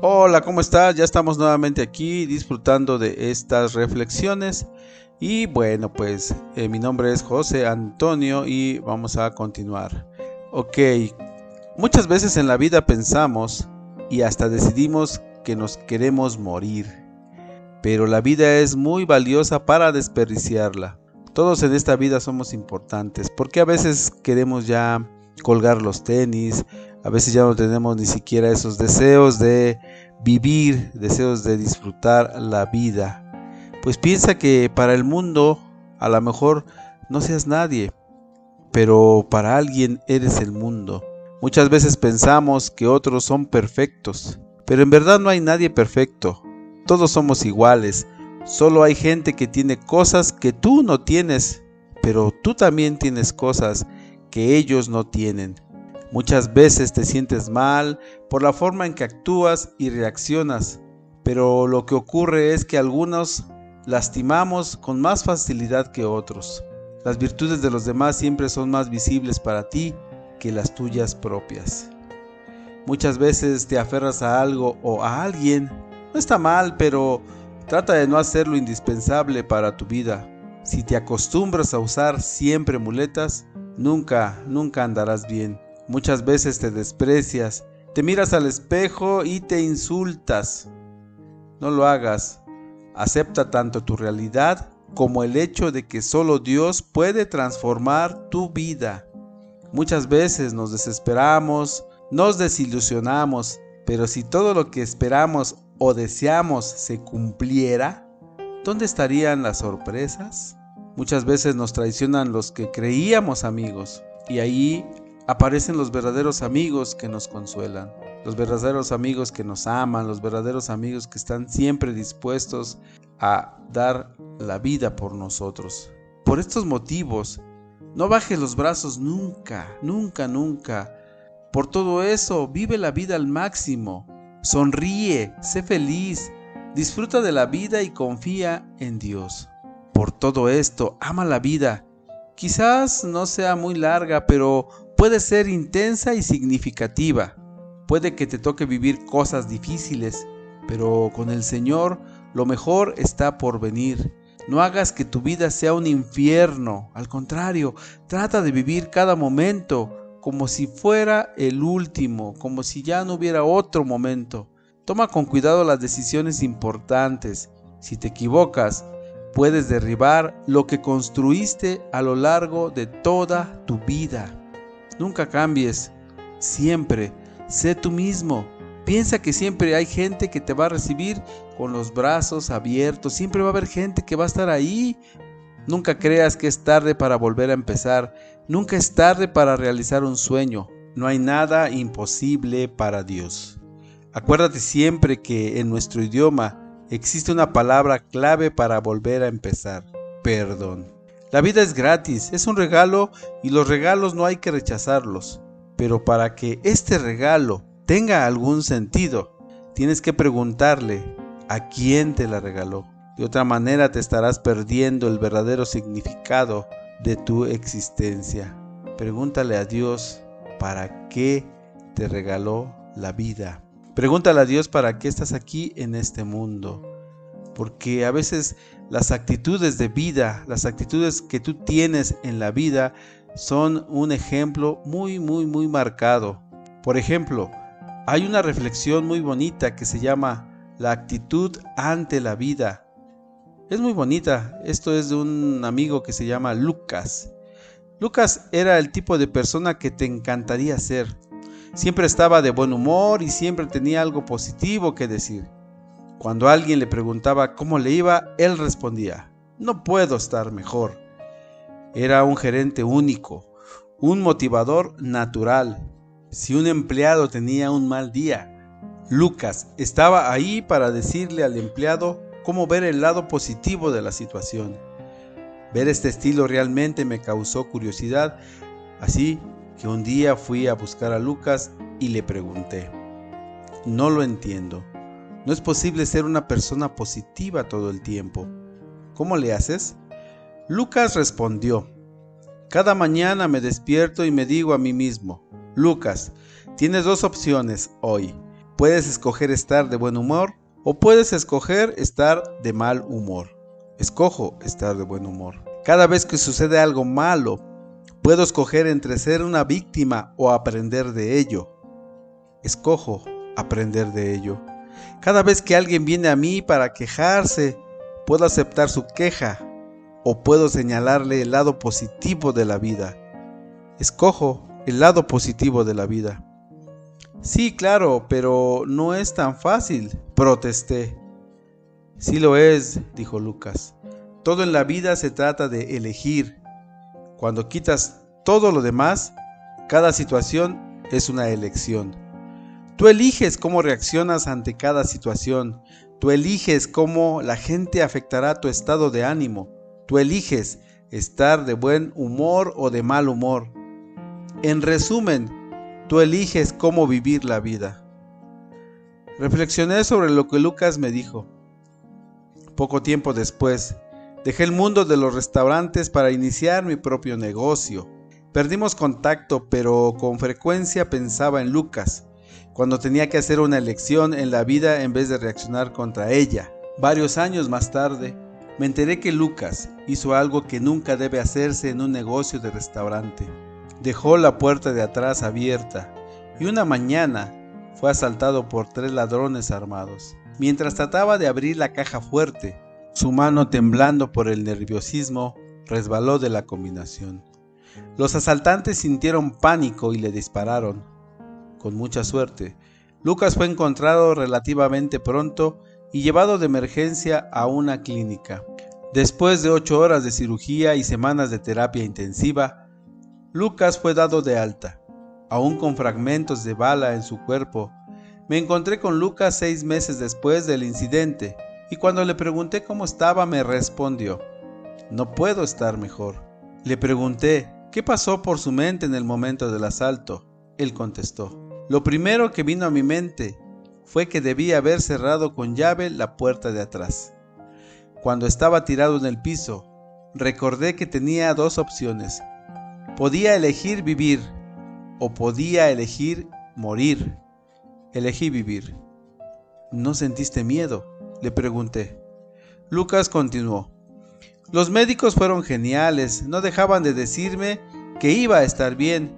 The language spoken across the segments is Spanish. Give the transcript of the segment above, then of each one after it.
Hola, ¿cómo estás? Ya estamos nuevamente aquí disfrutando de estas reflexiones. Y bueno, pues eh, mi nombre es José Antonio y vamos a continuar. Ok, muchas veces en la vida pensamos y hasta decidimos que nos queremos morir. Pero la vida es muy valiosa para desperdiciarla. Todos en esta vida somos importantes, porque a veces queremos ya colgar los tenis, a veces ya no tenemos ni siquiera esos deseos de vivir, deseos de disfrutar la vida. Pues piensa que para el mundo a lo mejor no seas nadie, pero para alguien eres el mundo. Muchas veces pensamos que otros son perfectos, pero en verdad no hay nadie perfecto. Todos somos iguales, solo hay gente que tiene cosas que tú no tienes, pero tú también tienes cosas que ellos no tienen. Muchas veces te sientes mal por la forma en que actúas y reaccionas, pero lo que ocurre es que algunos lastimamos con más facilidad que otros. Las virtudes de los demás siempre son más visibles para ti que las tuyas propias. Muchas veces te aferras a algo o a alguien. No está mal, pero trata de no hacerlo indispensable para tu vida. Si te acostumbras a usar siempre muletas, nunca, nunca andarás bien. Muchas veces te desprecias, te miras al espejo y te insultas. No lo hagas. Acepta tanto tu realidad como el hecho de que solo Dios puede transformar tu vida. Muchas veces nos desesperamos, nos desilusionamos, pero si todo lo que esperamos o deseamos se cumpliera, ¿dónde estarían las sorpresas? Muchas veces nos traicionan los que creíamos amigos y ahí aparecen los verdaderos amigos que nos consuelan, los verdaderos amigos que nos aman, los verdaderos amigos que están siempre dispuestos a dar la vida por nosotros. Por estos motivos, no bajes los brazos nunca, nunca, nunca. Por todo eso, vive la vida al máximo. Sonríe, sé feliz, disfruta de la vida y confía en Dios. Por todo esto, ama la vida. Quizás no sea muy larga, pero puede ser intensa y significativa. Puede que te toque vivir cosas difíciles, pero con el Señor lo mejor está por venir. No hagas que tu vida sea un infierno, al contrario, trata de vivir cada momento como si fuera el último, como si ya no hubiera otro momento. Toma con cuidado las decisiones importantes. Si te equivocas, puedes derribar lo que construiste a lo largo de toda tu vida. Nunca cambies, siempre sé tú mismo. Piensa que siempre hay gente que te va a recibir con los brazos abiertos, siempre va a haber gente que va a estar ahí. Nunca creas que es tarde para volver a empezar, nunca es tarde para realizar un sueño. No hay nada imposible para Dios. Acuérdate siempre que en nuestro idioma existe una palabra clave para volver a empezar, perdón. La vida es gratis, es un regalo y los regalos no hay que rechazarlos. Pero para que este regalo tenga algún sentido, tienes que preguntarle a quién te la regaló. De otra manera te estarás perdiendo el verdadero significado de tu existencia. Pregúntale a Dios para qué te regaló la vida. Pregúntale a Dios para qué estás aquí en este mundo. Porque a veces las actitudes de vida, las actitudes que tú tienes en la vida son un ejemplo muy, muy, muy marcado. Por ejemplo, hay una reflexión muy bonita que se llama La actitud ante la vida. Es muy bonita. Esto es de un amigo que se llama Lucas. Lucas era el tipo de persona que te encantaría ser. Siempre estaba de buen humor y siempre tenía algo positivo que decir. Cuando alguien le preguntaba cómo le iba, él respondía, no puedo estar mejor. Era un gerente único, un motivador natural. Si un empleado tenía un mal día, Lucas estaba ahí para decirle al empleado cómo ver el lado positivo de la situación. Ver este estilo realmente me causó curiosidad, así que un día fui a buscar a Lucas y le pregunté, no lo entiendo. No es posible ser una persona positiva todo el tiempo. ¿Cómo le haces? Lucas respondió, Cada mañana me despierto y me digo a mí mismo, Lucas, tienes dos opciones hoy. Puedes escoger estar de buen humor o puedes escoger estar de mal humor. Escojo estar de buen humor. Cada vez que sucede algo malo, puedo escoger entre ser una víctima o aprender de ello. Escojo aprender de ello. Cada vez que alguien viene a mí para quejarse, puedo aceptar su queja o puedo señalarle el lado positivo de la vida. Escojo el lado positivo de la vida. Sí, claro, pero no es tan fácil, protesté. Sí lo es, dijo Lucas. Todo en la vida se trata de elegir. Cuando quitas todo lo demás, cada situación es una elección. Tú eliges cómo reaccionas ante cada situación. Tú eliges cómo la gente afectará tu estado de ánimo. Tú eliges estar de buen humor o de mal humor. En resumen, Tú eliges cómo vivir la vida. Reflexioné sobre lo que Lucas me dijo. Poco tiempo después, dejé el mundo de los restaurantes para iniciar mi propio negocio. Perdimos contacto, pero con frecuencia pensaba en Lucas, cuando tenía que hacer una elección en la vida en vez de reaccionar contra ella. Varios años más tarde, me enteré que Lucas hizo algo que nunca debe hacerse en un negocio de restaurante dejó la puerta de atrás abierta y una mañana fue asaltado por tres ladrones armados. Mientras trataba de abrir la caja fuerte, su mano temblando por el nerviosismo resbaló de la combinación. Los asaltantes sintieron pánico y le dispararon. Con mucha suerte, Lucas fue encontrado relativamente pronto y llevado de emergencia a una clínica. Después de ocho horas de cirugía y semanas de terapia intensiva, Lucas fue dado de alta, aún con fragmentos de bala en su cuerpo. Me encontré con Lucas seis meses después del incidente y cuando le pregunté cómo estaba me respondió, no puedo estar mejor. Le pregunté, ¿qué pasó por su mente en el momento del asalto? Él contestó, lo primero que vino a mi mente fue que debía haber cerrado con llave la puerta de atrás. Cuando estaba tirado en el piso, recordé que tenía dos opciones, Podía elegir vivir o podía elegir morir. Elegí vivir. ¿No sentiste miedo? Le pregunté. Lucas continuó. Los médicos fueron geniales, no dejaban de decirme que iba a estar bien,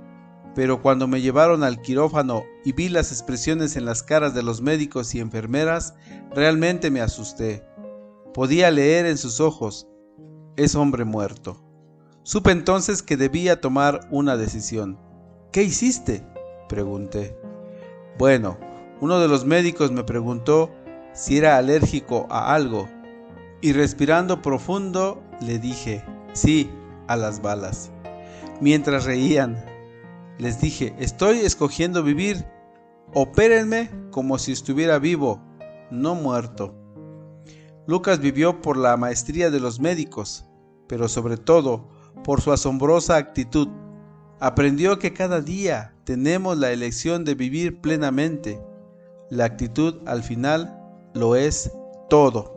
pero cuando me llevaron al quirófano y vi las expresiones en las caras de los médicos y enfermeras, realmente me asusté. Podía leer en sus ojos, es hombre muerto. Supe entonces que debía tomar una decisión. ¿Qué hiciste? pregunté. Bueno, uno de los médicos me preguntó si era alérgico a algo y respirando profundo le dije, sí, a las balas. Mientras reían, les dije, estoy escogiendo vivir, opérenme como si estuviera vivo, no muerto. Lucas vivió por la maestría de los médicos, pero sobre todo por su asombrosa actitud. Aprendió que cada día tenemos la elección de vivir plenamente. La actitud al final lo es todo.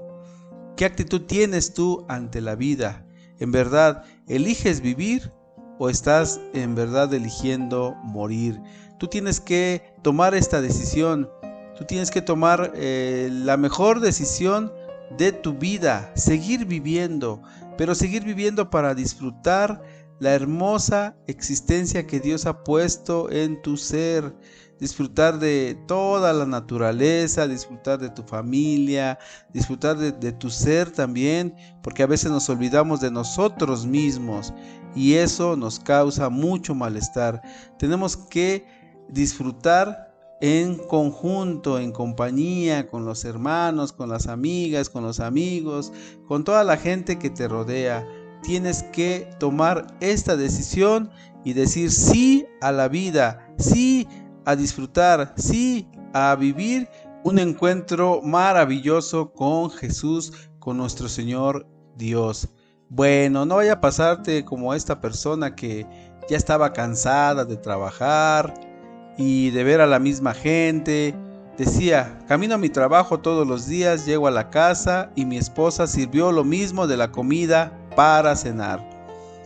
¿Qué actitud tienes tú ante la vida? ¿En verdad eliges vivir o estás en verdad eligiendo morir? Tú tienes que tomar esta decisión. Tú tienes que tomar eh, la mejor decisión de tu vida, seguir viviendo, pero seguir viviendo para disfrutar la hermosa existencia que Dios ha puesto en tu ser, disfrutar de toda la naturaleza, disfrutar de tu familia, disfrutar de, de, tu ser también, porque a veces nos olvidamos de nosotros mismos y eso nos causa mucho malestar. Tenemos que disfrutar en conjunto, en compañía, con los hermanos, con las amigas, con los amigos, con toda la gente que te rodea. Tienes que tomar esta decisión y decir sí a la vida, sí a disfrutar, sí a vivir un encuentro maravilloso con Jesús, con nuestro Señor Dios. Bueno, no vaya a pasarte como esta persona que ya estaba cansada de trabajar, y de ver a la misma gente. Decía, camino a mi trabajo todos los días, llego a la casa y mi esposa sirvió lo mismo de la comida para cenar,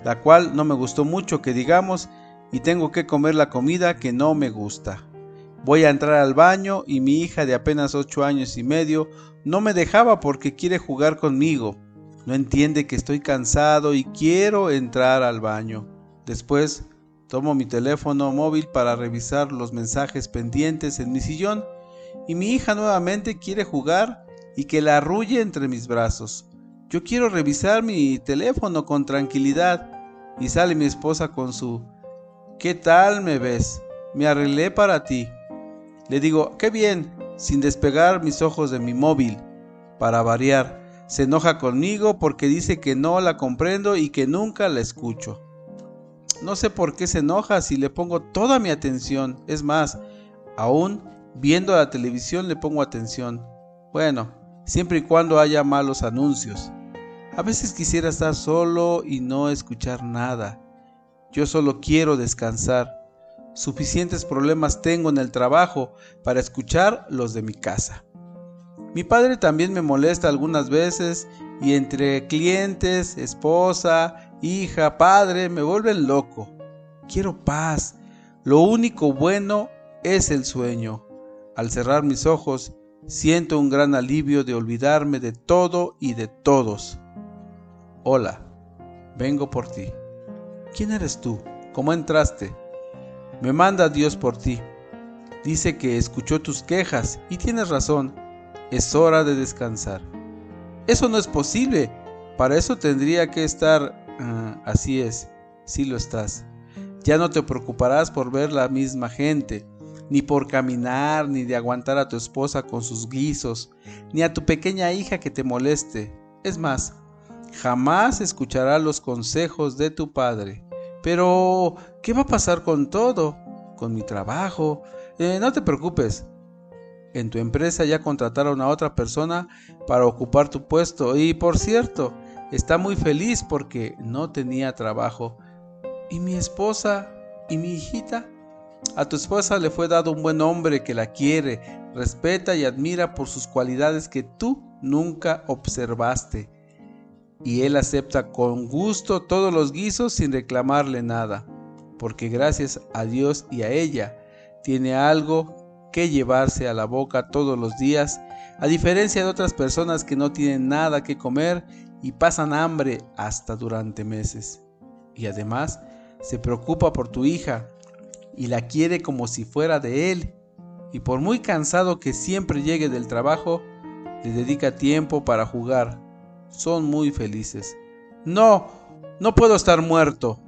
la cual no me gustó mucho que digamos y tengo que comer la comida que no me gusta. Voy a entrar al baño y mi hija de apenas ocho años y medio no me dejaba porque quiere jugar conmigo. No entiende que estoy cansado y quiero entrar al baño. Después tomo mi teléfono móvil para revisar los mensajes pendientes en mi sillón y mi hija nuevamente quiere jugar y que la arrulle entre mis brazos. Yo quiero revisar mi teléfono con tranquilidad y sale mi esposa con su ¿Qué tal me ves? Me arreglé para ti. Le digo, qué bien, sin despegar mis ojos de mi móvil. Para variar, se enoja conmigo porque dice que no la comprendo y que nunca la escucho. No sé por qué se enoja si le pongo toda mi atención. Es más, aún viendo la televisión le pongo atención. Bueno, siempre y cuando haya malos anuncios. A veces quisiera estar solo y no escuchar nada. Yo solo quiero descansar. Suficientes problemas tengo en el trabajo para escuchar los de mi casa. Mi padre también me molesta algunas veces y entre clientes, esposa, hija, padre, me vuelven loco. Quiero paz. Lo único bueno es el sueño. Al cerrar mis ojos, siento un gran alivio de olvidarme de todo y de todos. Hola, vengo por ti. ¿Quién eres tú? ¿Cómo entraste? Me manda Dios por ti. Dice que escuchó tus quejas y tienes razón. Es hora de descansar. Eso no es posible. Para eso tendría que estar... Ah, así es, sí lo estás. Ya no te preocuparás por ver la misma gente, ni por caminar, ni de aguantar a tu esposa con sus guisos, ni a tu pequeña hija que te moleste. Es más, jamás escuchará los consejos de tu padre. Pero, ¿qué va a pasar con todo? Con mi trabajo. Eh, no te preocupes. En tu empresa ya contrataron a otra persona para ocupar tu puesto. Y por cierto, está muy feliz porque no tenía trabajo. ¿Y mi esposa? ¿Y mi hijita? A tu esposa le fue dado un buen hombre que la quiere, respeta y admira por sus cualidades que tú nunca observaste y él acepta con gusto todos los guisos sin reclamarle nada, porque gracias a Dios y a ella tiene algo que llevarse a la boca todos los días, a diferencia de otras personas que no tienen nada que comer y pasan hambre hasta durante meses. Y además se preocupa por tu hija y la quiere como si fuera de él, y por muy cansado que siempre llegue del trabajo, le dedica tiempo para jugar son muy felices. No, no puedo estar muerto.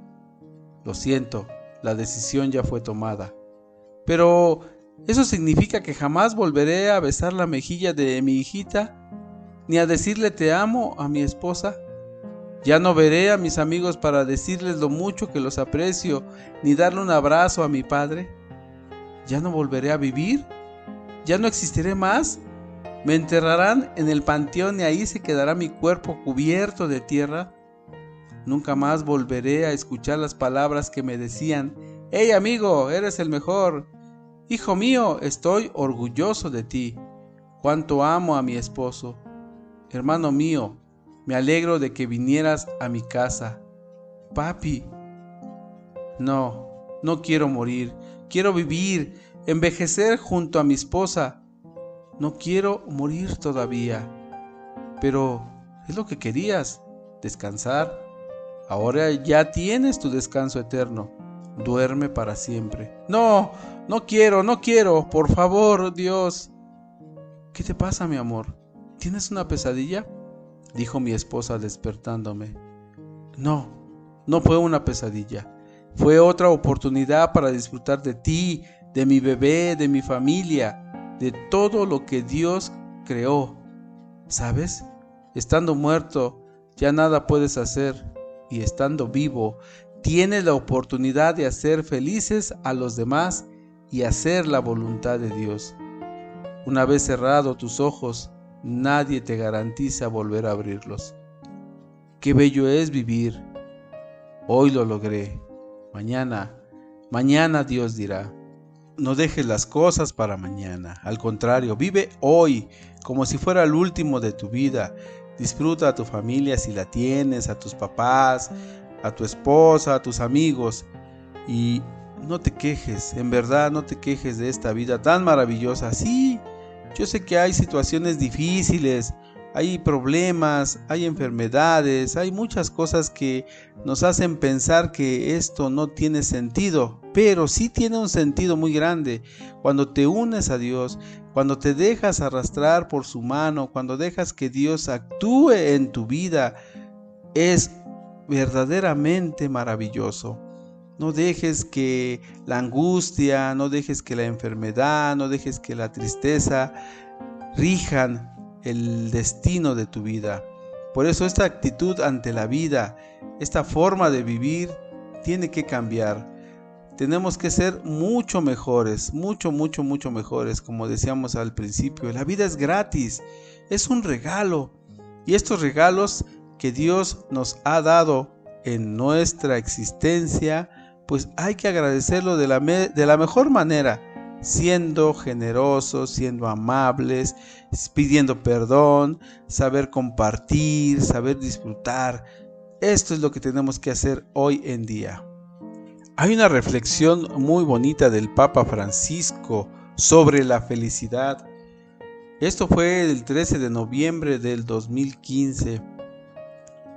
Lo siento, la decisión ya fue tomada. Pero, ¿eso significa que jamás volveré a besar la mejilla de mi hijita? ¿Ni a decirle te amo a mi esposa? Ya no veré a mis amigos para decirles lo mucho que los aprecio, ni darle un abrazo a mi padre. ¿Ya no volveré a vivir? ¿Ya no existiré más? Me enterrarán en el panteón y ahí se quedará mi cuerpo cubierto de tierra. Nunca más volveré a escuchar las palabras que me decían, Hey amigo, eres el mejor. Hijo mío, estoy orgulloso de ti. Cuánto amo a mi esposo. Hermano mío, me alegro de que vinieras a mi casa. Papi. No, no quiero morir. Quiero vivir, envejecer junto a mi esposa no quiero morir todavía. Pero es lo que querías, descansar. Ahora ya tienes tu descanso eterno. Duerme para siempre. No, no quiero, no quiero. Por favor, Dios. ¿Qué te pasa, mi amor? ¿Tienes una pesadilla? Dijo mi esposa despertándome. No, no fue una pesadilla. Fue otra oportunidad para disfrutar de ti, de mi bebé, de mi familia de todo lo que Dios creó. ¿Sabes? Estando muerto, ya nada puedes hacer. Y estando vivo, tienes la oportunidad de hacer felices a los demás y hacer la voluntad de Dios. Una vez cerrado tus ojos, nadie te garantiza volver a abrirlos. Qué bello es vivir. Hoy lo logré. Mañana, mañana Dios dirá. No dejes las cosas para mañana. Al contrario, vive hoy como si fuera el último de tu vida. Disfruta a tu familia si la tienes, a tus papás, a tu esposa, a tus amigos. Y no te quejes, en verdad no te quejes de esta vida tan maravillosa. Sí, yo sé que hay situaciones difíciles, hay problemas, hay enfermedades, hay muchas cosas que nos hacen pensar que esto no tiene sentido, pero sí tiene un sentido muy grande. Cuando te unes a Dios, cuando te dejas arrastrar por su mano, cuando dejas que Dios actúe en tu vida, es verdaderamente maravilloso. No dejes que la angustia, no dejes que la enfermedad, no dejes que la tristeza rijan el destino de tu vida. Por eso esta actitud ante la vida, esta forma de vivir, tiene que cambiar. Tenemos que ser mucho mejores, mucho, mucho, mucho mejores, como decíamos al principio. La vida es gratis, es un regalo. Y estos regalos que Dios nos ha dado en nuestra existencia, pues hay que agradecerlo de la, de la mejor manera siendo generosos, siendo amables, pidiendo perdón, saber compartir, saber disfrutar. Esto es lo que tenemos que hacer hoy en día. Hay una reflexión muy bonita del Papa Francisco sobre la felicidad. Esto fue el 13 de noviembre del 2015.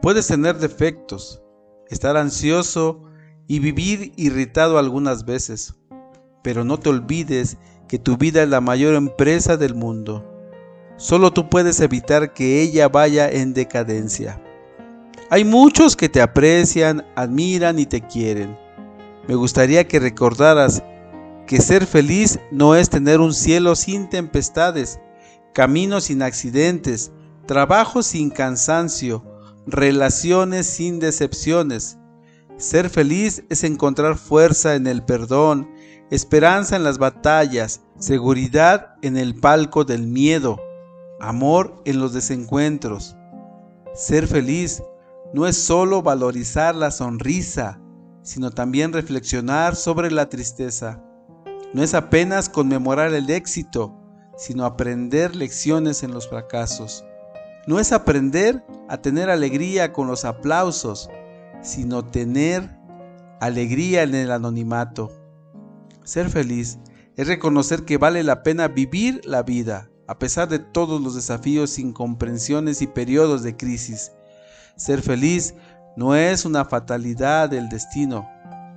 Puedes tener defectos, estar ansioso y vivir irritado algunas veces pero no te olvides que tu vida es la mayor empresa del mundo. Solo tú puedes evitar que ella vaya en decadencia. Hay muchos que te aprecian, admiran y te quieren. Me gustaría que recordaras que ser feliz no es tener un cielo sin tempestades, caminos sin accidentes, trabajo sin cansancio, relaciones sin decepciones. Ser feliz es encontrar fuerza en el perdón, esperanza en las batallas, seguridad en el palco del miedo, amor en los desencuentros. Ser feliz no es solo valorizar la sonrisa, sino también reflexionar sobre la tristeza. No es apenas conmemorar el éxito, sino aprender lecciones en los fracasos. No es aprender a tener alegría con los aplausos, sino tener alegría en el anonimato. Ser feliz es reconocer que vale la pena vivir la vida, a pesar de todos los desafíos, incomprensiones y periodos de crisis. Ser feliz no es una fatalidad del destino,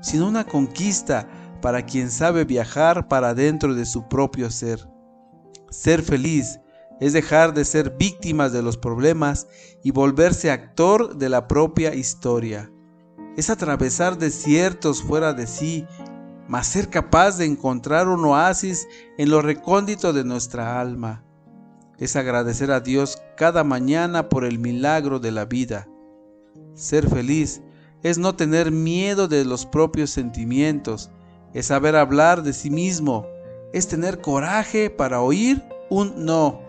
sino una conquista para quien sabe viajar para dentro de su propio ser. Ser feliz es dejar de ser víctimas de los problemas y volverse actor de la propia historia. Es atravesar desiertos fuera de sí mas ser capaz de encontrar un oasis en lo recóndito de nuestra alma. Es agradecer a Dios cada mañana por el milagro de la vida. Ser feliz es no tener miedo de los propios sentimientos, es saber hablar de sí mismo, es tener coraje para oír un no,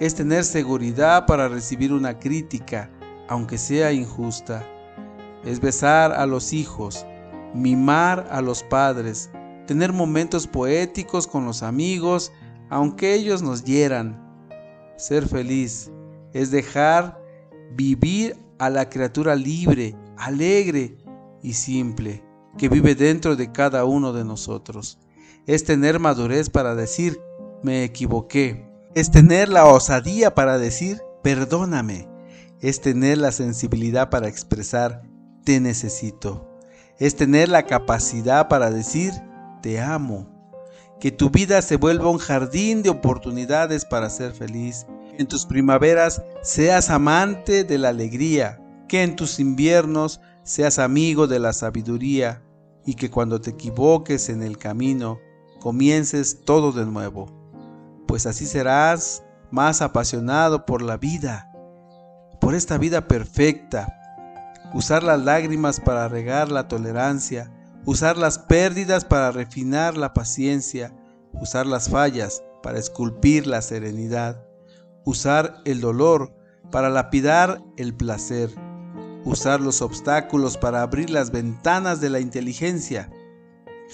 es tener seguridad para recibir una crítica, aunque sea injusta, es besar a los hijos, mimar a los padres, tener momentos poéticos con los amigos, aunque ellos nos hieran. Ser feliz es dejar vivir a la criatura libre, alegre y simple que vive dentro de cada uno de nosotros. Es tener madurez para decir, me equivoqué. Es tener la osadía para decir, perdóname. Es tener la sensibilidad para expresar, te necesito es tener la capacidad para decir, te amo. Que tu vida se vuelva un jardín de oportunidades para ser feliz. En tus primaveras seas amante de la alegría. Que en tus inviernos seas amigo de la sabiduría. Y que cuando te equivoques en el camino, comiences todo de nuevo. Pues así serás más apasionado por la vida, por esta vida perfecta, usar las lágrimas para regar la tolerancia, usar las pérdidas para refinar la paciencia, usar las fallas para esculpir la serenidad, usar el dolor para lapidar el placer, usar los obstáculos para abrir las ventanas de la inteligencia.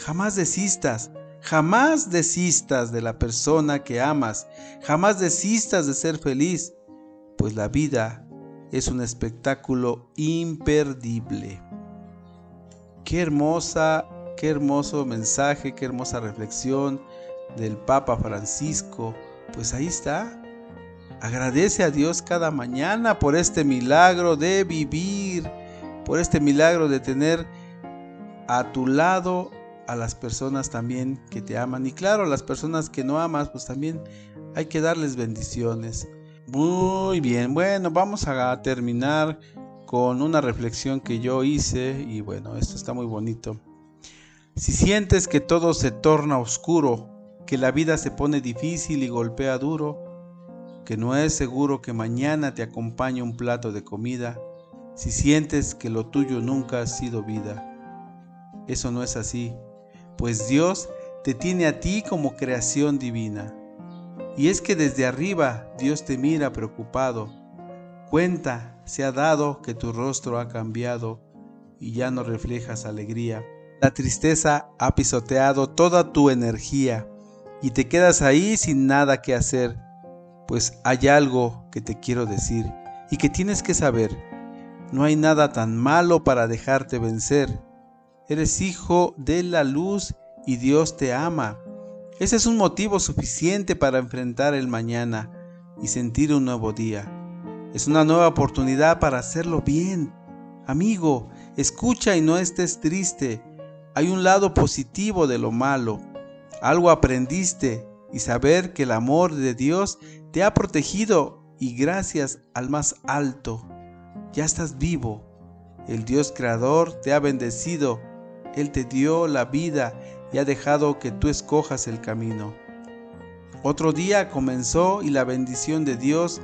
Jamás desistas, jamás desistas de la persona que amas, jamás desistas de ser feliz, pues la vida es un espectáculo imperdible. Qué hermosa qué hermoso mensaje, qué hermosa reflexión del Papa Francisco. Pues ahí está. Agradece a Dios cada mañana por este milagro de vivir, por este milagro de tener a tu lado a las personas también que te aman. Y claro, las personas que no amas, pues también hay que darles bendiciones. Muy bien, bueno, vamos a terminar con una reflexión que yo hice y bueno, esto está muy bonito. Si sientes que todo se torna oscuro, que la vida se pone difícil y golpea duro, que no es seguro que mañana te acompañe un plato de comida, si sientes que lo tuyo nunca ha sido vida. Eso no es así, pues Dios te tiene a ti como creación divina. Y es que desde arriba Dios te mira preocupado. Cuenta se ha dado que tu rostro ha cambiado y ya no reflejas alegría. La tristeza ha pisoteado toda tu energía y te quedas ahí sin nada que hacer, pues hay algo que te quiero decir y que tienes que saber. No hay nada tan malo para dejarte vencer. Eres hijo de la luz y Dios te ama. Ese es un motivo suficiente para enfrentar el mañana y sentir un nuevo día. Es una nueva oportunidad para hacerlo bien. Amigo, escucha y no estés triste. Hay un lado positivo de lo malo. Algo aprendiste y saber que el amor de Dios te ha protegido y gracias al más alto, ya estás vivo. El Dios creador te ha bendecido. Él te dio la vida y ha dejado que tú escojas el camino. Otro día comenzó y la bendición de Dios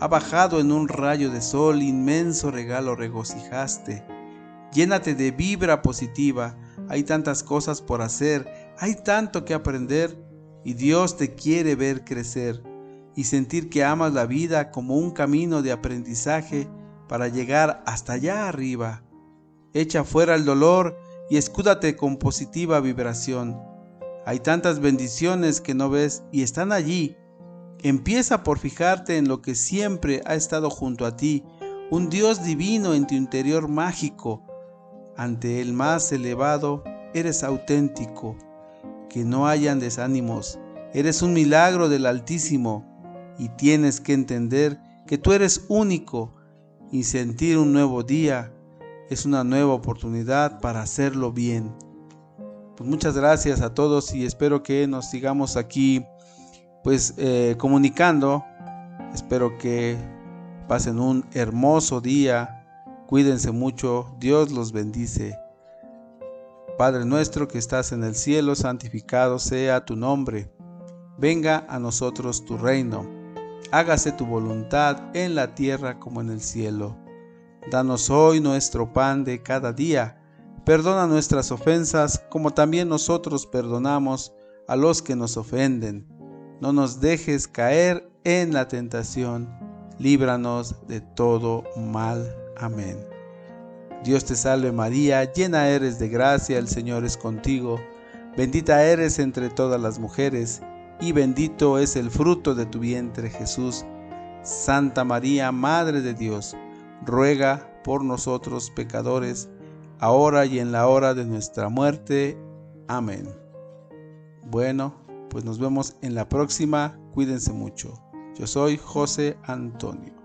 ha bajado en un rayo de sol, inmenso regalo regocijaste. Llénate de vibra positiva, hay tantas cosas por hacer, hay tanto que aprender y Dios te quiere ver crecer y sentir que amas la vida como un camino de aprendizaje para llegar hasta allá arriba. Echa fuera el dolor y escúdate con positiva vibración. Hay tantas bendiciones que no ves y están allí. Empieza por fijarte en lo que siempre ha estado junto a ti, un Dios divino en tu interior mágico. Ante el más elevado, eres auténtico. Que no hayan desánimos. Eres un milagro del Altísimo y tienes que entender que tú eres único y sentir un nuevo día es una nueva oportunidad para hacerlo bien. Pues muchas gracias a todos y espero que nos sigamos aquí pues eh, comunicando. Espero que pasen un hermoso día. Cuídense mucho. Dios los bendice. Padre nuestro que estás en el cielo, santificado sea tu nombre. Venga a nosotros tu reino. Hágase tu voluntad en la tierra como en el cielo. Danos hoy nuestro pan de cada día. Perdona nuestras ofensas como también nosotros perdonamos a los que nos ofenden. No nos dejes caer en la tentación. Líbranos de todo mal. Amén. Dios te salve María, llena eres de gracia, el Señor es contigo. Bendita eres entre todas las mujeres, y bendito es el fruto de tu vientre Jesús. Santa María, Madre de Dios, ruega por nosotros pecadores, ahora y en la hora de nuestra muerte. Amén. Bueno, pues nos vemos en la próxima. Cuídense mucho. Yo soy José Antonio.